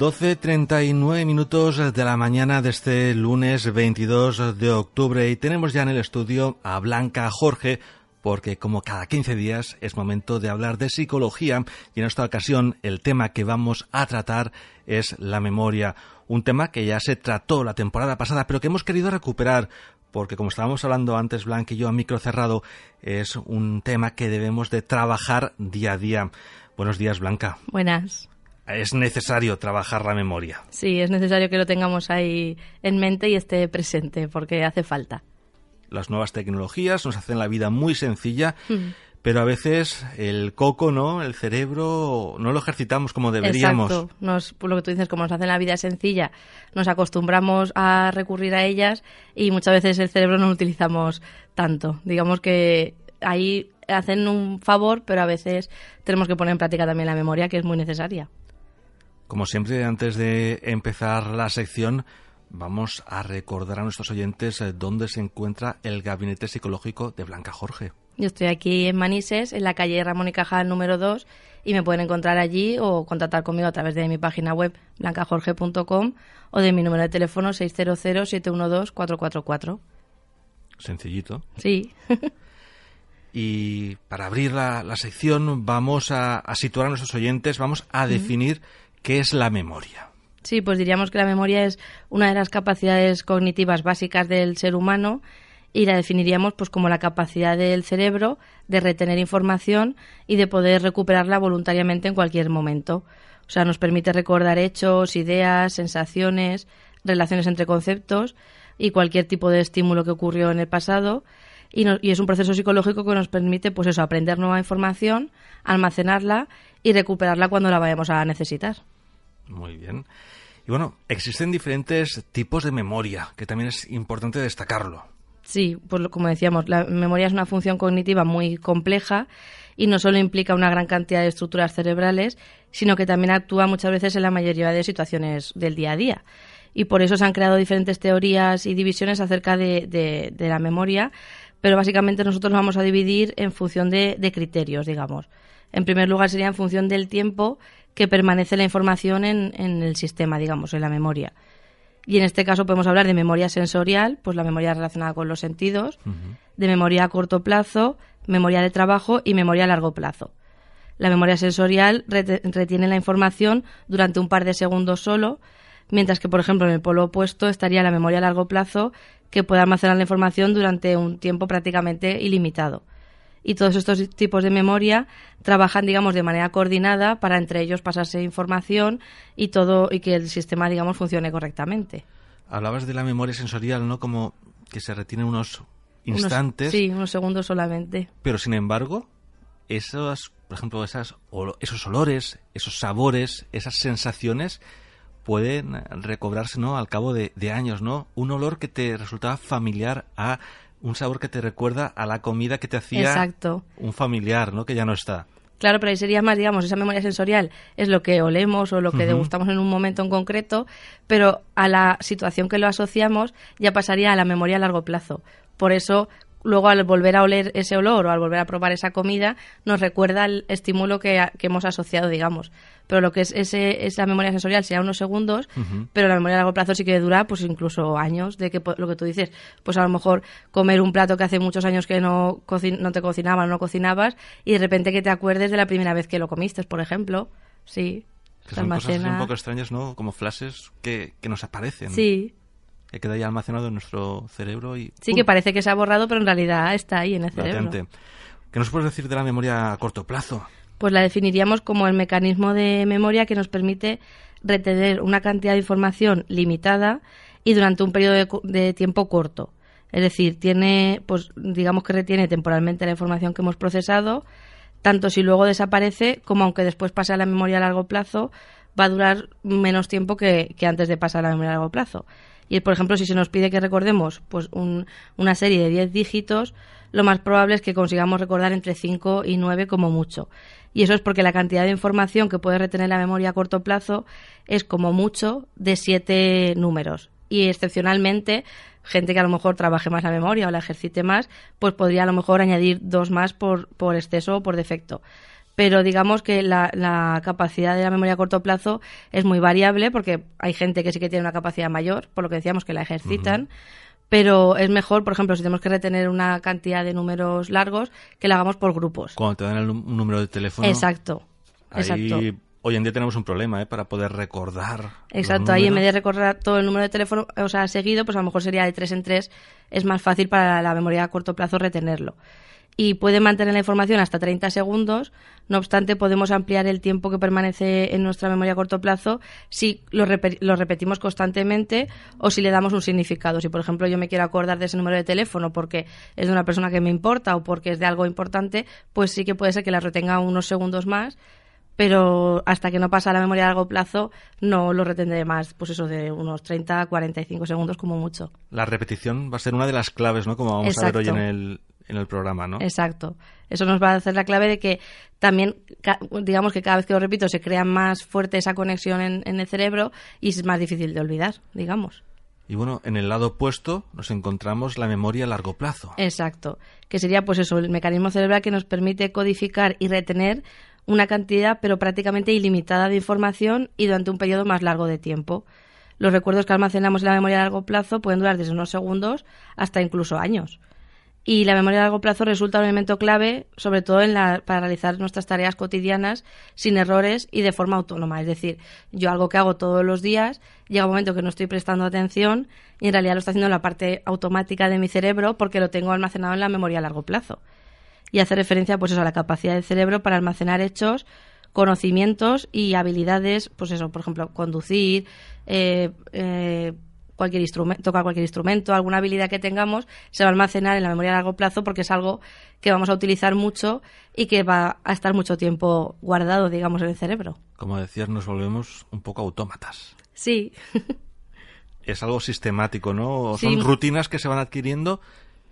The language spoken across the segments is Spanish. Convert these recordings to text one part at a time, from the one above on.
12.39 minutos de la mañana de este lunes 22 de octubre y tenemos ya en el estudio a Blanca Jorge porque como cada 15 días es momento de hablar de psicología y en esta ocasión el tema que vamos a tratar es la memoria, un tema que ya se trató la temporada pasada pero que hemos querido recuperar porque como estábamos hablando antes Blanca y yo a micro cerrado es un tema que debemos de trabajar día a día. Buenos días Blanca. Buenas. Es necesario trabajar la memoria. Sí, es necesario que lo tengamos ahí en mente y esté presente porque hace falta. Las nuevas tecnologías nos hacen la vida muy sencilla, Mm. pero a veces el coco, ¿no? El cerebro no lo ejercitamos como deberíamos. Exacto. Nos, por lo que tú dices, como nos hacen la vida sencilla, nos acostumbramos a recurrir a ellas y muchas veces el cerebro no lo utilizamos tanto. Digamos que ahí hacen un favor, pero a veces tenemos que poner en práctica también la memoria, que es muy necesaria. Como siempre, antes de empezar la sección, vamos a recordar a nuestros oyentes eh, dónde se encuentra el gabinete psicológico de Blanca Jorge. Yo estoy aquí en Manises, en la calle Ramón y Cajal número 2, y me pueden encontrar allí o contactar conmigo a través de mi página web blancajorge.com o de mi número de teléfono 600-712-444. Sencillito. Sí, Y para abrir la, la sección vamos a, a situar a nuestros oyentes, vamos a definir qué es la memoria. sí, pues diríamos que la memoria es una de las capacidades cognitivas básicas del ser humano y la definiríamos pues como la capacidad del cerebro de retener información y de poder recuperarla voluntariamente en cualquier momento. O sea, nos permite recordar hechos, ideas, sensaciones, relaciones entre conceptos y cualquier tipo de estímulo que ocurrió en el pasado. Y, no- y es un proceso psicológico que nos permite, pues eso, aprender nueva información, almacenarla y recuperarla cuando la vayamos a necesitar. Muy bien. Y bueno, existen diferentes tipos de memoria, que también es importante destacarlo. Sí, pues como decíamos, la memoria es una función cognitiva muy compleja y no solo implica una gran cantidad de estructuras cerebrales, sino que también actúa muchas veces en la mayoría de situaciones del día a día. Y por eso se han creado diferentes teorías y divisiones acerca de, de- la memoria, pero básicamente nosotros lo vamos a dividir en función de criterios, digamos. En primer lugar sería en función del tiempo que permanece la información en, en el sistema, digamos, en la memoria. Y en este caso podemos hablar de memoria sensorial, pues la memoria relacionada con los sentidos, de memoria a corto plazo, memoria de trabajo y memoria a largo plazo. La memoria sensorial retiene la información durante un par de segundos solo, mientras que, por ejemplo, en el polo opuesto estaría la memoria a largo plazo, que puede almacenar la información durante un tiempo prácticamente ilimitado. Y todos estos tipos de memoria trabajan, digamos, de manera coordinada para entre ellos pasarse información y todo y que el sistema, digamos, funcione correctamente. Hablabas de la memoria sensorial, ¿no? Como que se retiene unos Unos- instantes, sí, unos segundos solamente. pero sin embargo, esos, por ejemplo, esas, esos olores, esos sabores, esas sensaciones pueden recobrarse, ¿no? Al cabo de, de años, ¿no? Un olor que te resultaba familiar a un sabor que te recuerda a la comida que te hacía Exacto. un familiar, ¿no? Que ya no está. Claro, pero ahí sería más, digamos, esa memoria sensorial es lo que olemos o lo que degustamos en un momento en concreto, pero a la situación que lo asociamos ya pasaría a la memoria a largo plazo. Por eso, luego al volver a oler ese olor o al volver a probar esa comida, nos recuerda el estímulo que, que hemos asociado, digamos. Pero lo que es ese, esa memoria sensorial sería unos segundos, pero la memoria a largo plazo sí que dura pues incluso años, de que po- lo que tú dices, pues a lo mejor comer un plato que hace muchos años que no, no te cocinaban, no cocinabas, y de repente que te acuerdes de la primera vez que lo comiste, por ejemplo. Sí. Que son cosas almacena. un poco extrañas, ¿no? Como flashes que, que nos aparecen. Sí. Que queda ya almacenado en nuestro cerebro y... Sí, ¡pum! que parece que se ha borrado, pero en realidad está ahí en el cerebro. latente. ¿Qué nos puedes decir de la memoria a corto plazo? Pues la definiríamos como el mecanismo de memoria que nos permite retener una cantidad de información limitada y durante un periodo de, de tiempo corto. Es decir, tiene, pues digamos que retiene temporalmente la información que hemos procesado, tanto si luego desaparece como aunque después pase a la memoria a largo plazo, va a durar menos tiempo que, que antes de pasar a la memoria a largo plazo. Y, por ejemplo, si se nos pide que recordemos pues un- una serie de 10 dígitos, lo más probable es que consigamos recordar entre 5 y 9 como mucho. Y eso es porque la cantidad de información que puede retener la memoria a corto plazo es como mucho de 7 números. Y excepcionalmente, gente que a lo mejor trabaje más la memoria o la ejercite más, pues podría a lo mejor añadir dos más por, por exceso o por defecto. Pero digamos que la, la capacidad de la memoria a corto plazo es muy variable porque hay gente que sí que tiene una capacidad mayor, por lo que decíamos que la ejercitan, pero es mejor, por ejemplo, si tenemos que retener una cantidad de números largos, que la hagamos por grupos. Cuando te dan el un número de teléfono, Exacto, ahí exacto. hoy en día tenemos un problema ¿eh? para poder recordar. Exacto, ahí en vez de recordar todo el número de teléfono, o sea, seguido, pues a lo mejor sería de tres en tres, es más fácil para la memoria a corto plazo retenerlo. Y puede mantener la información hasta 30 segundos, no obstante, podemos ampliar el tiempo que permanece en nuestra memoria a corto plazo si lo, lo repetimos constantemente o si le damos un significado. Si, por ejemplo, yo me quiero acordar de ese número de teléfono porque es de una persona que me importa o porque es de algo importante, pues sí que puede ser que la retenga unos segundos más pero hasta que no pasa a la memoria a largo plazo no lo retendré más, pues eso de unos 30 a 45 segundos como mucho. La repetición va a ser una de las claves, ¿no? Como vamos a ver hoy en el, en el programa, ¿no? Exacto. Eso nos va a hacer la clave de que también, digamos que cada vez que lo repito, se crea más fuerte esa conexión en, en el cerebro y es más difícil de olvidar, digamos. Y bueno, en el lado opuesto nos encontramos la memoria a largo plazo. Exacto. Que sería, pues eso, el mecanismo cerebral que nos permite codificar y retener una cantidad, pero prácticamente ilimitada de información y durante un periodo más largo de tiempo. Los recuerdos que almacenamos en la memoria a largo plazo pueden durar desde unos segundos hasta incluso años. Y la memoria a largo plazo resulta un elemento clave, sobre todo en la- para realizar nuestras tareas cotidianas sin errores y de forma autónoma. Es decir, yo algo que hago todos los días, llega un momento que no estoy prestando atención y en realidad lo está haciendo en la parte automática de mi cerebro porque lo tengo almacenado en la memoria a largo plazo. Y hace referencia pues eso, a la capacidad del cerebro para almacenar hechos, conocimientos y habilidades, pues eso, por ejemplo, conducir, eh, eh, cualquier instrumento, tocar cualquier instrumento, alguna habilidad que tengamos, se va a almacenar en la memoria a largo plazo porque es algo que vamos a utilizar mucho y que va a estar mucho tiempo guardado, digamos, en el cerebro. Como decías, nos volvemos un poco autómatas. Sí, Es algo sistemático, ¿no? Sí. Son rutinas que se van adquiriendo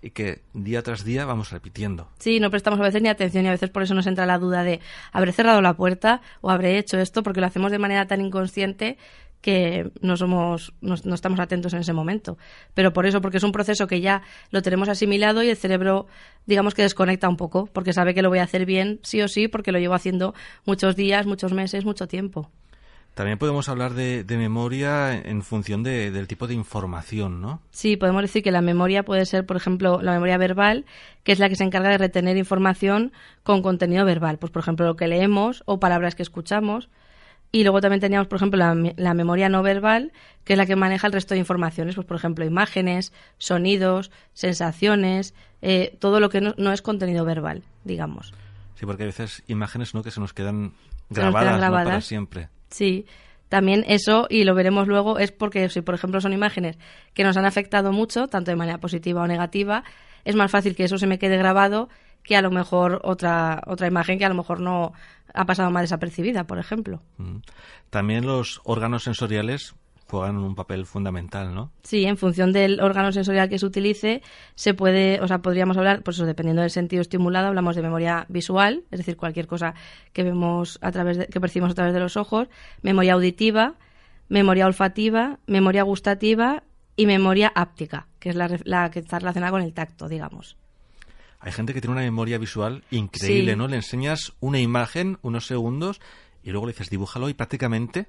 y que día tras día vamos repitiendo. sí, no prestamos a veces ni atención y a veces por eso nos entra la duda de habré cerrado la puerta o habré hecho esto porque lo hacemos de manera tan inconsciente que no somos no, no estamos atentos en ese momento pero por eso porque es un proceso que ya lo tenemos asimilado y el cerebro digamos que desconecta un poco porque sabe que lo voy a hacer bien sí o sí porque lo llevo haciendo muchos días muchos meses mucho tiempo También podemos hablar de, de memoria en función de- del tipo de información, ¿no? Sí, podemos decir que la memoria puede ser, por ejemplo, la memoria verbal, que es la que se encarga de retener información con contenido verbal. Pues, por ejemplo, lo que leemos o palabras que escuchamos. Y luego también teníamos, por ejemplo, la, la memoria no verbal, que es la que maneja el resto de informaciones. Pues, por ejemplo, imágenes, sonidos, sensaciones, eh, todo lo que no, no es contenido verbal, digamos. Sí, porque a veces imágenes, ¿no? Que se nos quedan Se nos quedan grabadas, ¿no? para grabadas. siempre. Sí, también eso, y lo veremos luego, es porque si, por ejemplo, son imágenes que nos han afectado mucho, tanto de manera positiva o negativa, es más fácil que eso se me quede grabado que a lo mejor otra, otra imagen que a lo mejor no ha pasado más desapercibida, por ejemplo. Mm. También los órganos sensoriales juegan un papel fundamental, ¿no? Sí, en función del órgano sensorial que se utilice, se puede, o sea, podríamos hablar, pues eso, dependiendo del sentido estimulado, hablamos de memoria visual, es decir, cualquier cosa que vemos a través de, que percibimos a través de los ojos, memoria auditiva, memoria olfativa, memoria gustativa y memoria áptica, que es la, la que está relacionada con el tacto, digamos. Hay gente que tiene una memoria visual increíble, Sí. ¿no? Le enseñas una imagen, unos segundos, y luego le dices, dibújalo, y prácticamente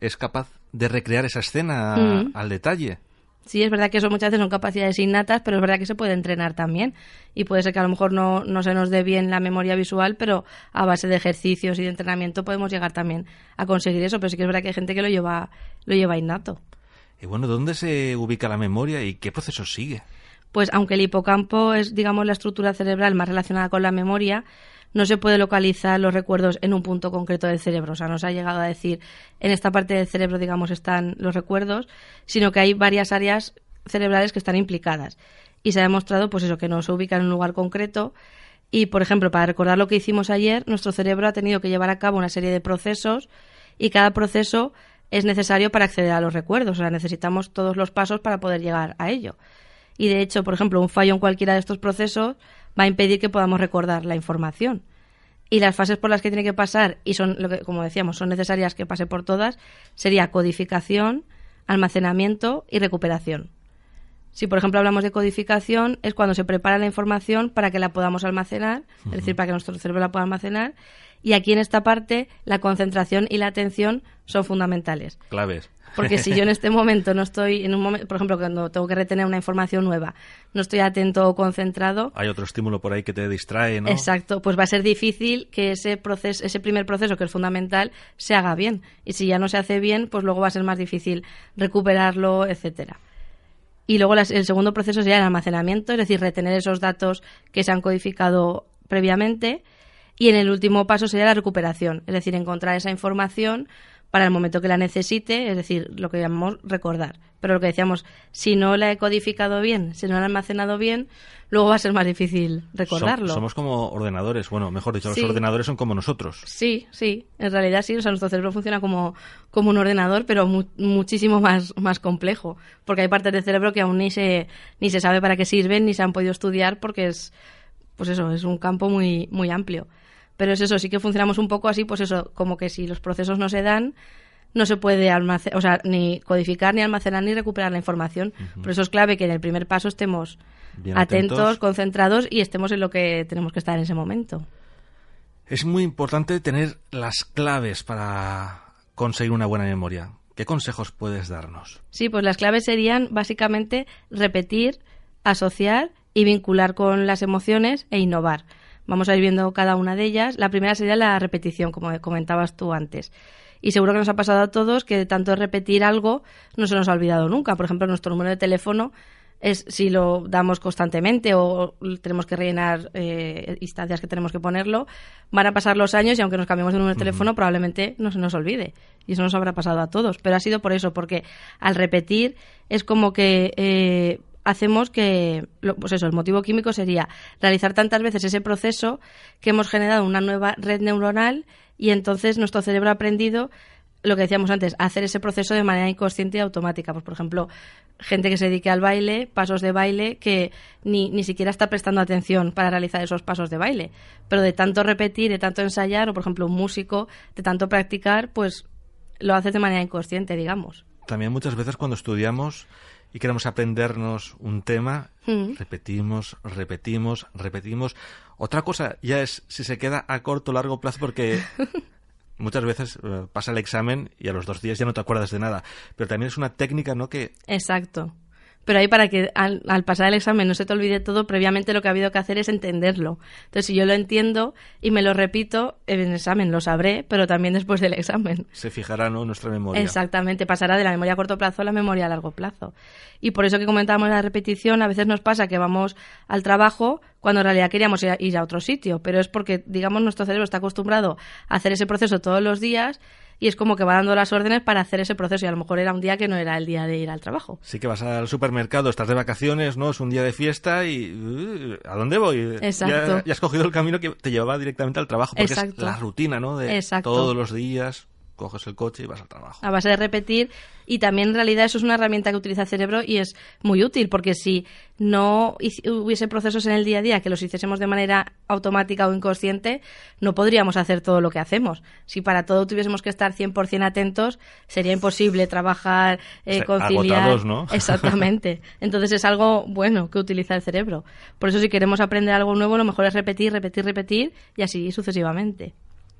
es capaz de recrear esa escena Mm. al detalle. Sí, es verdad que eso muchas veces son capacidades innatas, pero es verdad que se puede entrenar también. Y puede ser que a lo mejor no, no se nos dé bien la memoria visual, pero a base de ejercicios y de entrenamiento podemos llegar también a conseguir eso. Pero sí que es verdad que hay gente que lo lleva, lo lleva innato. Y bueno, ¿dónde se ubica la memoria y qué proceso sigue? Pues aunque el hipocampo es, digamos, la estructura cerebral más relacionada con la memoria, no se puede localizar los recuerdos en un punto concreto del cerebro. O sea, no se ha llegado a decir en esta parte del cerebro, digamos, están los recuerdos, sino que hay varias áreas cerebrales que están implicadas. Y se ha demostrado, pues eso, que no se ubica en un lugar concreto Y, por ejemplo, para recordar lo que hicimos ayer, nuestro cerebro ha tenido que llevar a cabo una serie de procesos y cada proceso es necesario para acceder a los recuerdos. O sea, necesitamos todos los pasos para poder llegar a ello. Y, de hecho, por ejemplo, un fallo en cualquiera de estos procesos va a impedir que podamos recordar la información. Y las fases por las que tiene que pasar, y son, lo que, como decíamos, son necesarias que pase por todas, sería codificación, almacenamiento y recuperación. Si, por ejemplo, hablamos de codificación, es cuando se prepara la información para que la podamos almacenar, es decir, para que nuestro cerebro la pueda almacenar. Y aquí en esta parte, la concentración y la atención son fundamentales. Claves. Porque si yo en este momento no estoy, en un momento, por ejemplo, cuando tengo que retener una información nueva, no estoy atento o concentrado. Hay otro estímulo por ahí que te distrae, ¿no? Exacto, pues va a ser difícil que ese proceso, ese primer proceso que es fundamental, se haga bien. Y si ya no se hace bien, pues luego va a ser más difícil recuperarlo, etcétera. Y luego el segundo proceso sería el almacenamiento, es decir, retener esos datos que se han codificado previamente. Y en el último paso sería la recuperación, es decir, encontrar esa información para el momento que la necesite, es decir, lo que llamamos recordar. Pero lo que decíamos, si no la he codificado bien, si no la he almacenado bien, luego va a ser más difícil recordarlo. somos como ordenadores, bueno, mejor dicho, los ordenadores son como nosotros. Sí, sí, en realidad sí, o sea, nuestro cerebro funciona como, como un ordenador, pero muchísimo más, más complejo, porque hay partes del cerebro que aún ni se, ni se sabe para qué sirven, ni se han podido estudiar, porque es, pues eso, es un campo muy, muy amplio. Pero es eso, sí que funcionamos un poco así, pues eso, como que si los procesos no se dan, no se puede almacenar, o sea, ni codificar, ni almacenar, ni recuperar la información. Por eso es clave que en el primer paso estemos atentos, concentrados y estemos en lo que tenemos que estar en ese momento. Es muy importante tener las claves para conseguir una buena memoria. ¿Qué consejos puedes darnos? Sí, pues las claves serían básicamente repetir, asociar y vincular con las emociones e innovar. Vamos a ir viendo cada una de ellas. La primera sería la repetición, como comentabas tú antes. Y seguro que nos ha pasado a todos que de tanto repetir algo no se nos ha olvidado nunca. Por ejemplo, nuestro número de teléfono es si lo damos constantemente o tenemos que rellenar eh, instancias que tenemos que ponerlo, van a pasar los años y aunque nos cambiemos de número de teléfono probablemente no se nos olvide. Y eso nos habrá pasado a todos. Pero ha sido por eso, porque al repetir es como que eh, hacemos que, pues eso, el motivo químico sería realizar tantas veces ese proceso que hemos generado una nueva red neuronal y entonces nuestro cerebro ha aprendido lo que decíamos antes, hacer ese proceso de manera inconsciente y automática. Pues, por ejemplo, gente que se dedique al baile, pasos de baile, que ni, ni siquiera está prestando atención para realizar esos pasos de baile. Pero de tanto repetir, de tanto ensayar, o por ejemplo, un músico, de tanto practicar, pues lo hace de manera inconsciente, digamos. También muchas veces cuando estudiamos y queremos aprendernos un tema, Mm. repetimos, repetimos, repetimos. Otra cosa ya es si se queda a corto o largo plazo porque muchas veces eh, pasa el examen y a los dos días ya no te acuerdas de nada. Pero también es una técnica, ¿no? Que Exacto. Pero ahí para que al, al, pasar el examen no se te olvide todo, previamente lo que ha habido que hacer es entenderlo. Entonces, si yo lo entiendo y me lo repito, en el examen lo sabré, pero también después del examen. Se fijará ¿no? nuestra memoria. Exactamente, pasará de la memoria a corto plazo a la memoria a largo plazo. Y por eso que comentábamos la repetición, a veces nos pasa que vamos al trabajo cuando en realidad queríamos ir a otro sitio, pero es porque, digamos, nuestro cerebro está acostumbrado a hacer ese proceso todos los días y es como que va dando las órdenes para hacer ese proceso y a lo mejor era un día que no era el día de ir al trabajo. Sí que vas al supermercado, estás de vacaciones, ¿no? Es un día de fiesta y uh, ¿a dónde voy? Exacto. Ya, ya, has cogido el camino que te llevaba directamente al trabajo porque Exacto. es la rutina, ¿no? De Exacto. todos los días coges el coche y vas al trabajo. A base de repetir y también en realidad eso es una herramienta que utiliza el cerebro y es muy útil porque si no hubiese procesos en el día a día que los hiciésemos de manera automática o inconsciente, no podríamos hacer todo lo que hacemos. Si para todo tuviésemos que estar 100% atentos, sería imposible trabajar, eh, conciliar. Agotados, ¿no? Exactamente. Entonces es algo bueno que utiliza el cerebro. Por eso si queremos aprender algo nuevo, lo mejor es repetir, repetir, repetir y así sucesivamente.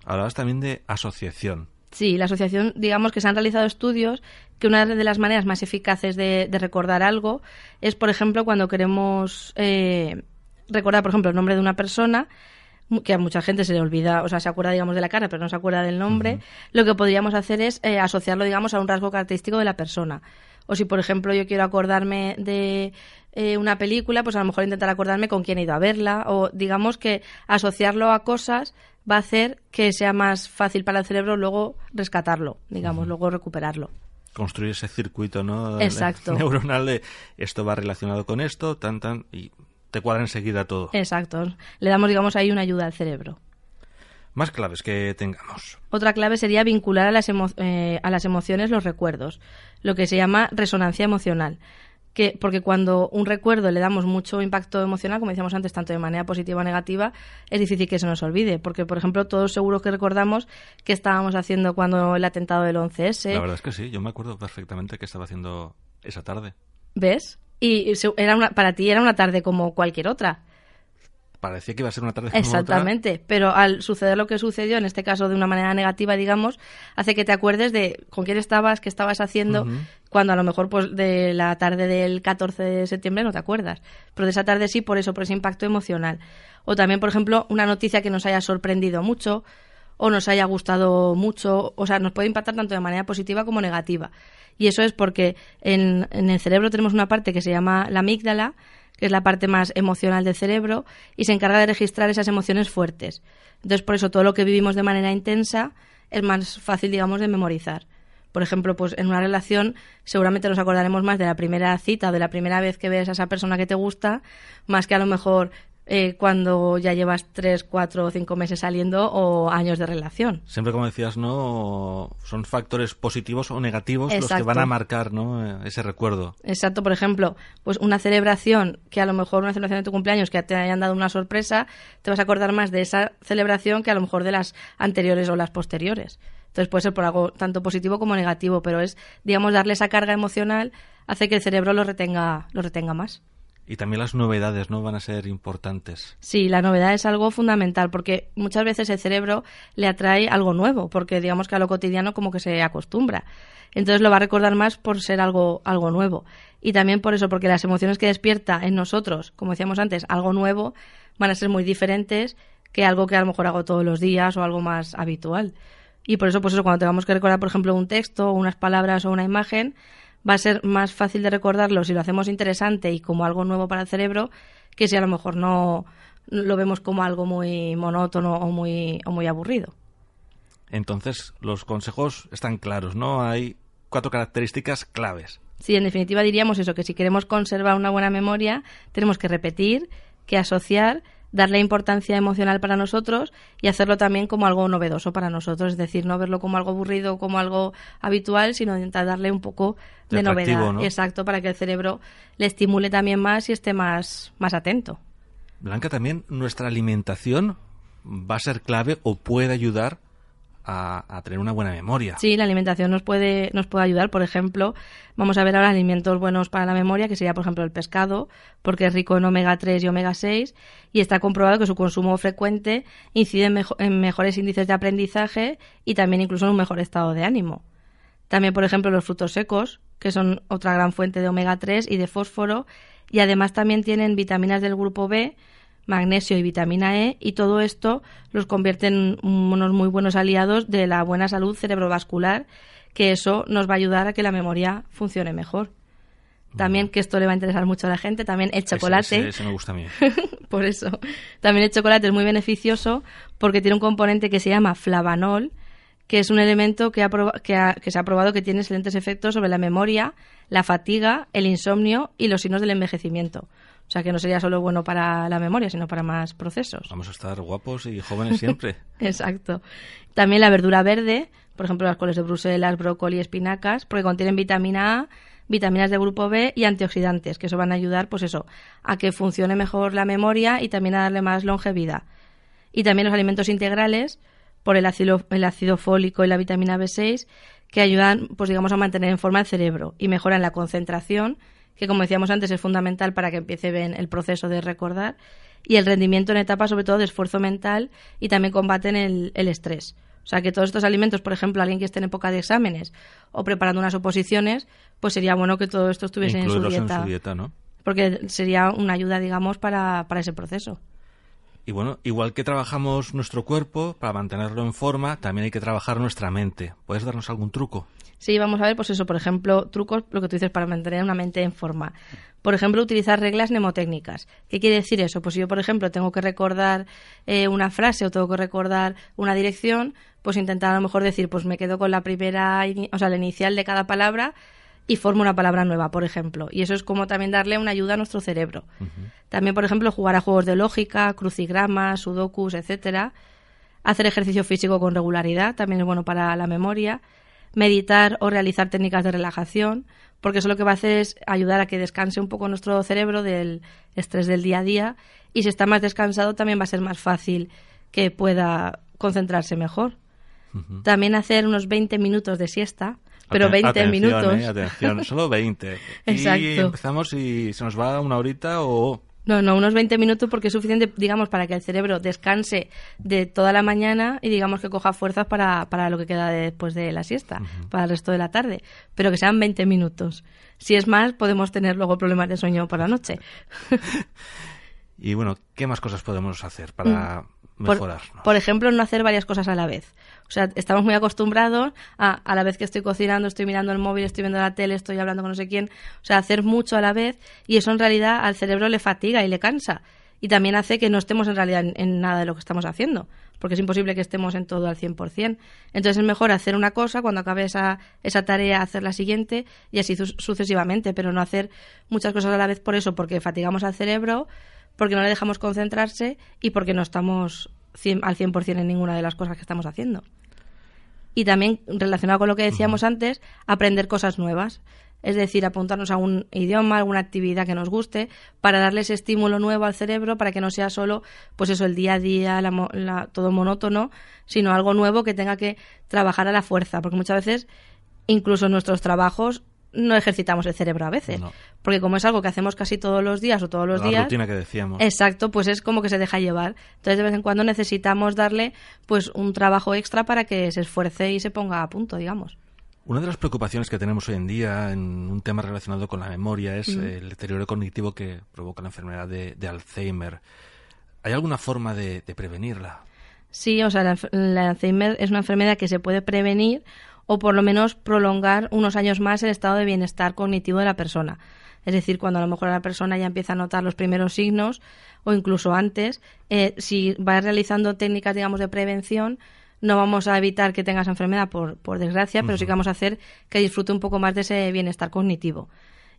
Hablabas también de asociación. Sí, la asociación, digamos que se han realizado estudios que una de las maneras más eficaces de, de recordar algo es, por ejemplo, cuando queremos eh, recordar, por ejemplo, el nombre de una persona, que a mucha gente se le olvida, o sea, se acuerda, digamos, de la cara, pero no se acuerda del nombre, uh -huh. lo que podríamos hacer es eh, asociarlo, digamos, a un rasgo característico de la persona. O si, por ejemplo, yo quiero acordarme de eh, una película, pues a lo mejor intentar acordarme con quién he ido a verla, o digamos que asociarlo a cosas va a hacer que sea más fácil para el cerebro luego rescatarlo, digamos, uh -huh. luego recuperarlo. Construir ese circuito, ¿no? Exacto. Neuronal de esto va relacionado con esto, tan, tan, y te cuadra enseguida todo. Exacto. Le damos, digamos, ahí una ayuda al cerebro. Más claves que tengamos. Otra clave sería vincular a las, eh, a las emociones los recuerdos, lo que se llama resonancia emocional. Que, porque cuando un recuerdo le damos mucho impacto emocional, como decíamos antes, tanto de manera positiva o negativa, es difícil que se nos olvide. Porque, por ejemplo, todos seguro que recordamos qué estábamos haciendo cuando el atentado del 11S. La verdad es que sí, yo me acuerdo perfectamente qué estaba haciendo esa tarde. ¿Ves? Y era una, para ti era una tarde como cualquier otra parecía que iba a ser una tarde Exactamente, pero al suceder lo que sucedió, en este caso de una manera negativa, digamos, hace que te acuerdes de con quién estabas, qué estabas haciendo, cuando a lo mejor pues de la tarde del 14 de septiembre no te acuerdas, pero de esa tarde sí por eso, por ese impacto emocional. O también, por ejemplo, una noticia que nos haya sorprendido mucho o nos haya gustado mucho, o sea, nos puede impactar tanto de manera positiva como negativa. Y eso es porque en, en el cerebro tenemos una parte que se llama la amígdala, que es la parte más emocional del cerebro, y se encarga de registrar esas emociones fuertes. Entonces, por eso todo lo que vivimos de manera intensa es más fácil, digamos, de memorizar. Por ejemplo, pues en una relación seguramente nos acordaremos más de la primera cita o de la primera vez que ves a esa persona que te gusta, más que a lo mejor eh, cuando ya llevas tres, cuatro o cinco meses saliendo o años de relación. Siempre, como decías, no son factores positivos o negativos los que van a marcar ¿no? ese recuerdo. Exacto, por ejemplo, pues una celebración que a lo mejor una celebración de tu cumpleaños que te hayan dado una sorpresa, te vas a acordar más de esa celebración que a lo mejor de las anteriores o las posteriores. Entonces puede ser por algo tanto positivo como negativo, pero es, digamos, darle esa carga emocional hace que el cerebro lo retenga, lo retenga más. Y también las novedades, ¿no? Van a ser importantes. Sí, la novedad es algo fundamental porque muchas veces el cerebro le atrae algo nuevo, porque digamos que a lo cotidiano como que se acostumbra. Entonces lo va a recordar más por ser algo, algo nuevo. Y también por eso, porque las emociones que despierta en nosotros, como decíamos antes, algo nuevo, van a ser muy diferentes que algo que a lo mejor hago todos los días o algo más habitual. Y por eso, pues eso, cuando tengamos que recordar, por ejemplo, un texto, unas palabras o una imagen, va a ser más fácil de recordarlo si lo hacemos interesante y como algo nuevo para el cerebro que si a lo mejor no lo vemos como algo muy monótono o muy, o muy aburrido. Entonces, los consejos están claros, ¿no? Hay cuatro características claves. Sí, en definitiva diríamos eso, que si queremos conservar una buena memoria, tenemos que repetir, que asociar darle importancia emocional para nosotros y hacerlo también como algo novedoso para nosotros, es decir, no verlo como algo aburrido, como algo habitual, sino intentar darle un poco de, novedad, exacto, para que el cerebro le estimule también más y esté más, más atento. Blanca, también nuestra alimentación va a ser clave o puede ayudar a, tener una buena memoria. Sí, la alimentación nos puede, nos puede ayudar. Por ejemplo, vamos a ver ahora alimentos buenos para la memoria, que sería, por ejemplo, el pescado, porque es rico en omega 3 y omega 6, y está comprobado que su consumo frecuente incide en, mejores índices de aprendizaje y también incluso en un mejor estado de ánimo. También, por ejemplo, los frutos secos, que son otra gran fuente de omega 3 y de fósforo, y además también tienen vitaminas del grupo B, magnesio y vitamina E y todo esto los convierte en unos muy buenos aliados de la buena salud cerebrovascular, que eso nos va a ayudar a que la memoria funcione mejor. También, que esto le va a interesar mucho a la gente, también el chocolate. Ese, me gusta a mí. por eso. También el chocolate es muy beneficioso porque tiene un componente que se llama flavanol, que es un elemento que, que se ha probado que tiene excelentes efectos sobre la memoria, la fatiga, el insomnio y los signos del envejecimiento. O sea que no sería solo bueno para la memoria, sino para más procesos. Vamos a estar guapos y jóvenes siempre. Exacto. También la verdura verde, por ejemplo las coles de Bruselas, brócoli, espinacas, porque contienen vitamina A, vitaminas de grupo B y antioxidantes, que eso van a ayudar, pues eso, a que funcione mejor la memoria y también a darle más longevidad. Y también los alimentos integrales, por el ácido, el ácido fólico y la vitamina B6, que ayudan, pues digamos, a mantener en forma el cerebro y mejoran la concentración que como decíamos antes es fundamental para que empiece bien el proceso de recordar, y el rendimiento en etapa sobre todo de esfuerzo mental y también combaten el, estrés. O sea que todos estos alimentos, por ejemplo, alguien que esté en época de exámenes o preparando unas oposiciones, pues sería bueno que todo esto estuviese en su dieta. Porque sería una ayuda, digamos, para, para ese proceso. Y bueno, igual que trabajamos nuestro cuerpo para mantenerlo en forma, también hay que trabajar nuestra mente. ¿Puedes darnos algún truco? Sí, vamos a ver, pues eso, por ejemplo, trucos, lo que tú dices, para mantener una mente en forma. Por ejemplo, utilizar reglas mnemotécnicas. ¿Qué quiere decir eso? Pues si yo, por ejemplo, tengo que recordar eh, una frase o tengo que recordar una dirección, pues intentar a lo mejor decir, pues me quedo con la primera, o sea, la inicial de cada palabra y forma una palabra nueva, por ejemplo. Y eso es como también darle una ayuda a nuestro cerebro. También, por ejemplo, jugar a juegos de lógica, crucigramas, sudokus, etcétera. Hacer ejercicio físico con regularidad también es bueno para la memoria. Meditar o realizar técnicas de relajación, porque eso lo que va a hacer es ayudar a que descanse un poco nuestro cerebro del estrés del día a día y si está más descansado también va a ser más fácil que pueda concentrarse mejor. También hacer unos 20 minutos de siesta, pero 20 minutos. Eh, atención, solo 20. Exacto. Y empezamos y se nos va una horita o... No, no, unos 20 minutos porque es suficiente, digamos, para que el cerebro descanse de toda la mañana y digamos que coja fuerzas para, para lo que queda después de la siesta, para el resto de la tarde. Pero que sean 20 minutos. Si es más, podemos tener luego problemas de sueño por la noche. y bueno, ¿qué más cosas podemos hacer para Mm. por, mejorarnos? por ejemplo, no hacer varias cosas a la vez. O sea, estamos muy acostumbrados a, a la vez que estoy cocinando, estoy mirando el móvil, estoy viendo la tele, estoy hablando con no sé quién. O sea, hacer mucho a la vez y eso en realidad al cerebro le fatiga y le cansa. Y también hace que no estemos en realidad en, en nada de lo que estamos haciendo, porque es imposible que estemos en todo al 100%. Entonces es mejor hacer una cosa, cuando acabe esa, esa tarea, hacer la siguiente y así su- sucesivamente, pero no hacer muchas cosas a la vez por eso, porque fatigamos al cerebro, porque no le dejamos concentrarse y porque no estamos cien- al 100% en ninguna de las cosas que estamos haciendo. Y también, relacionado con lo que decíamos antes, aprender cosas nuevas. Es decir, apuntarnos a un idioma, alguna actividad que nos guste, para darle ese estímulo nuevo al cerebro, para que no sea solo, pues eso, el día a día, la la- todo monótono, sino algo nuevo que tenga que trabajar a la fuerza. Porque muchas veces, incluso en nuestros trabajos, no ejercitamos el cerebro a veces. No. Porque como es algo que hacemos casi todos los días o todos los la días, rutina que decíamos. Exacto, pues es como que se deja llevar. Entonces de vez en cuando necesitamos darle pues un trabajo extra para que se esfuerce y se ponga a punto, digamos. Una de las preocupaciones que tenemos hoy en día en un tema relacionado con la memoria es el deterioro cognitivo que provoca la enfermedad de, de Alzheimer. ¿Hay alguna forma de, de prevenirla? Sí, o sea, la, la Alzheimer es una enfermedad que se puede prevenir o por lo menos prolongar unos años más el estado de bienestar cognitivo de la persona. Es decir, cuando a lo mejor la persona ya empieza a notar los primeros signos o incluso antes, eh, si va realizando técnicas, digamos, de prevención, no vamos a evitar que tenga esa enfermedad por, por desgracia, pero sí que vamos a hacer que disfrute un poco más de ese bienestar cognitivo.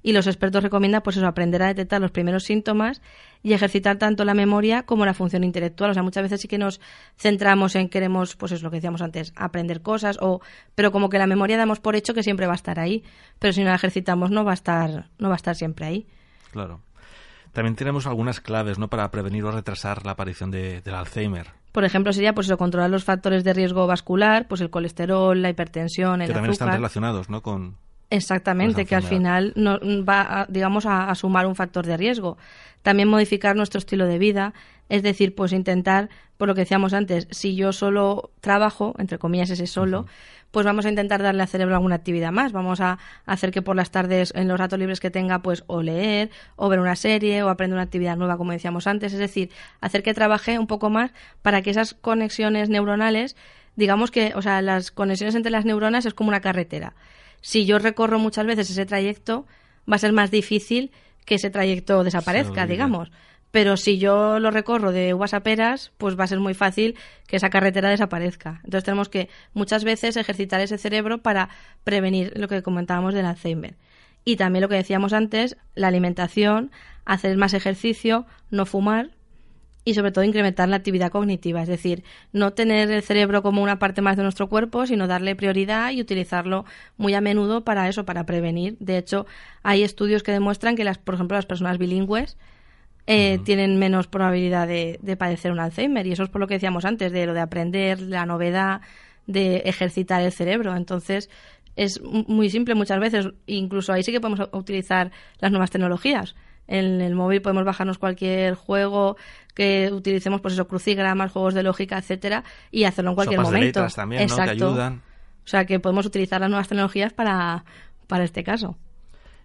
Y los expertos recomiendan, pues eso, aprender a detectar los primeros síntomas y ejercitar tanto la memoria como la función intelectual. O sea, muchas veces sí que nos centramos en queremos, pues es lo que decíamos antes, aprender cosas, o, pero como que la memoria damos por hecho que siempre va a estar ahí. Pero si no la ejercitamos no va a estar, no va a estar siempre ahí. Claro. También tenemos algunas claves ¿no? para prevenir o retrasar la aparición de, del Alzheimer, Por ejemplo, sería pues eso, controlar los factores de riesgo vascular, pues el colesterol, la hipertensión, el que también están relacionados ¿no? con... Exactamente, Esa que al final no, va, a, digamos, a, a sumar un factor de riesgo. También modificar nuestro estilo de vida, es decir, pues intentar, por lo que decíamos antes, si yo solo trabajo, entre comillas ese solo, pues vamos a intentar darle al cerebro alguna actividad más. Vamos a hacer que por las tardes, en los ratos libres que tenga, pues o leer, o ver una serie, o aprender una actividad nueva, como decíamos antes. Es decir, hacer que trabaje un poco más para que esas conexiones neuronales, digamos que, o sea, las conexiones entre las neuronas es como una carretera si yo recorro muchas veces ese trayecto, va a ser más difícil que ese trayecto desaparezca, digamos. Pero si yo lo recorro de uvas a peras, pues va a ser muy fácil que esa carretera desaparezca. Entonces tenemos que muchas veces ejercitar ese cerebro para prevenir lo que comentábamos del Alzheimer. Y también lo que decíamos antes, la alimentación, hacer más ejercicio, no fumar, y sobre todo incrementar la actividad cognitiva, es decir, no tener el cerebro como una parte más de nuestro cuerpo, sino darle prioridad y utilizarlo muy a menudo para eso, para prevenir. De hecho, hay estudios que demuestran que, las, por ejemplo, las personas bilingües eh, tienen menos probabilidad de, de padecer un Alzheimer y eso es por lo que decíamos antes, de lo de aprender, la novedad, de ejercitar el cerebro. Entonces, es muy simple muchas veces, incluso ahí sí que podemos utilizar las nuevas tecnologías. En el móvil podemos bajarnos cualquier juego que utilicemos, pues eso, crucigramas, juegos de lógica, etcétera, y hacerlo en cualquier Sopas momento. letras también, ¿no? Que Exacto. ayudan. O sea, que podemos utilizar las nuevas tecnologías para, para este caso.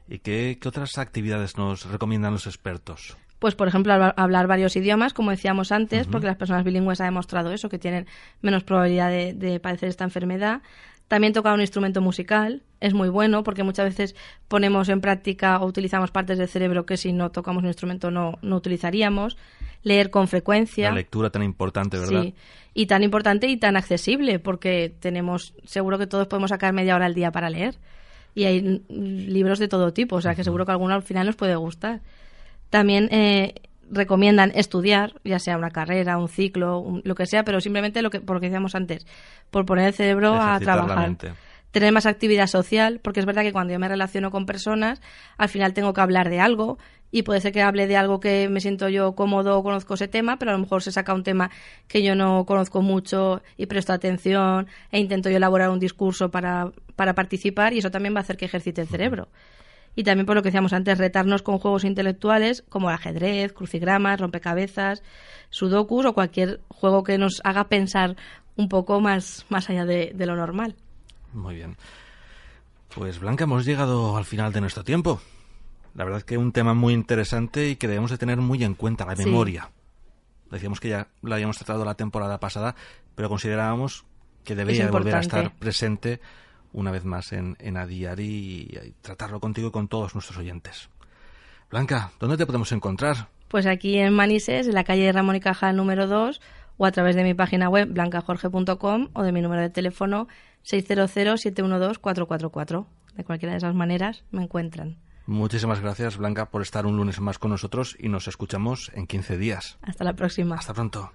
¿Y qué, qué otras actividades nos recomiendan los expertos? Pues, por ejemplo, hablar, varios idiomas, como decíamos antes, porque las personas bilingües han demostrado eso, que tienen menos probabilidad de, de padecer esta enfermedad. También tocar un instrumento musical es muy bueno porque muchas veces ponemos en práctica o utilizamos partes del cerebro que si no tocamos un instrumento no, no utilizaríamos. Leer con frecuencia. La lectura tan importante, ¿verdad? Sí, y tan importante y tan accesible, porque tenemos, seguro que todos podemos sacar media hora al día para leer. y hay libros de todo tipo, o sea que seguro que alguno al final nos puede gustar. También eh, recomiendan estudiar, ya sea una carrera, un ciclo, lo que sea, pero simplemente lo que, por lo que decíamos antes, por poner el cerebro a trabajar. Tener más actividad social, porque es verdad que cuando yo me relaciono con personas, al final tengo que hablar de algo y puede ser que hable de algo que me siento yo cómodo o conozco ese tema, pero a lo mejor se saca un tema que yo no conozco mucho y presto atención e intento yo elaborar un discurso para, para participar y eso también va a hacer que ejercite el cerebro. Y también por lo que decíamos antes, retarnos con juegos intelectuales como el ajedrez, crucigramas, rompecabezas, sudokus o cualquier juego que nos haga pensar un poco más, más allá de, de lo normal. Muy bien. Pues Blanca, hemos llegado al final de nuestro tiempo. La verdad es que es un tema muy interesante y que debemos de tener muy en cuenta, la memoria. Decíamos que ya lo habíamos tratado la temporada pasada, pero considerábamos que debería volver a estar presente una vez más en, en Adiari y, y tratarlo contigo y con todos nuestros oyentes. Blanca, ¿dónde te podemos encontrar? Pues aquí en Manises, en la calle Ramón y Cajal número 2, o a través de mi página web blancajorge.com o de mi número de teléfono 600-712-444. De cualquiera de esas maneras me encuentran. Muchísimas gracias, Blanca, por estar un lunes más con nosotros y nos escuchamos en 15 días. Hasta la próxima. Hasta pronto.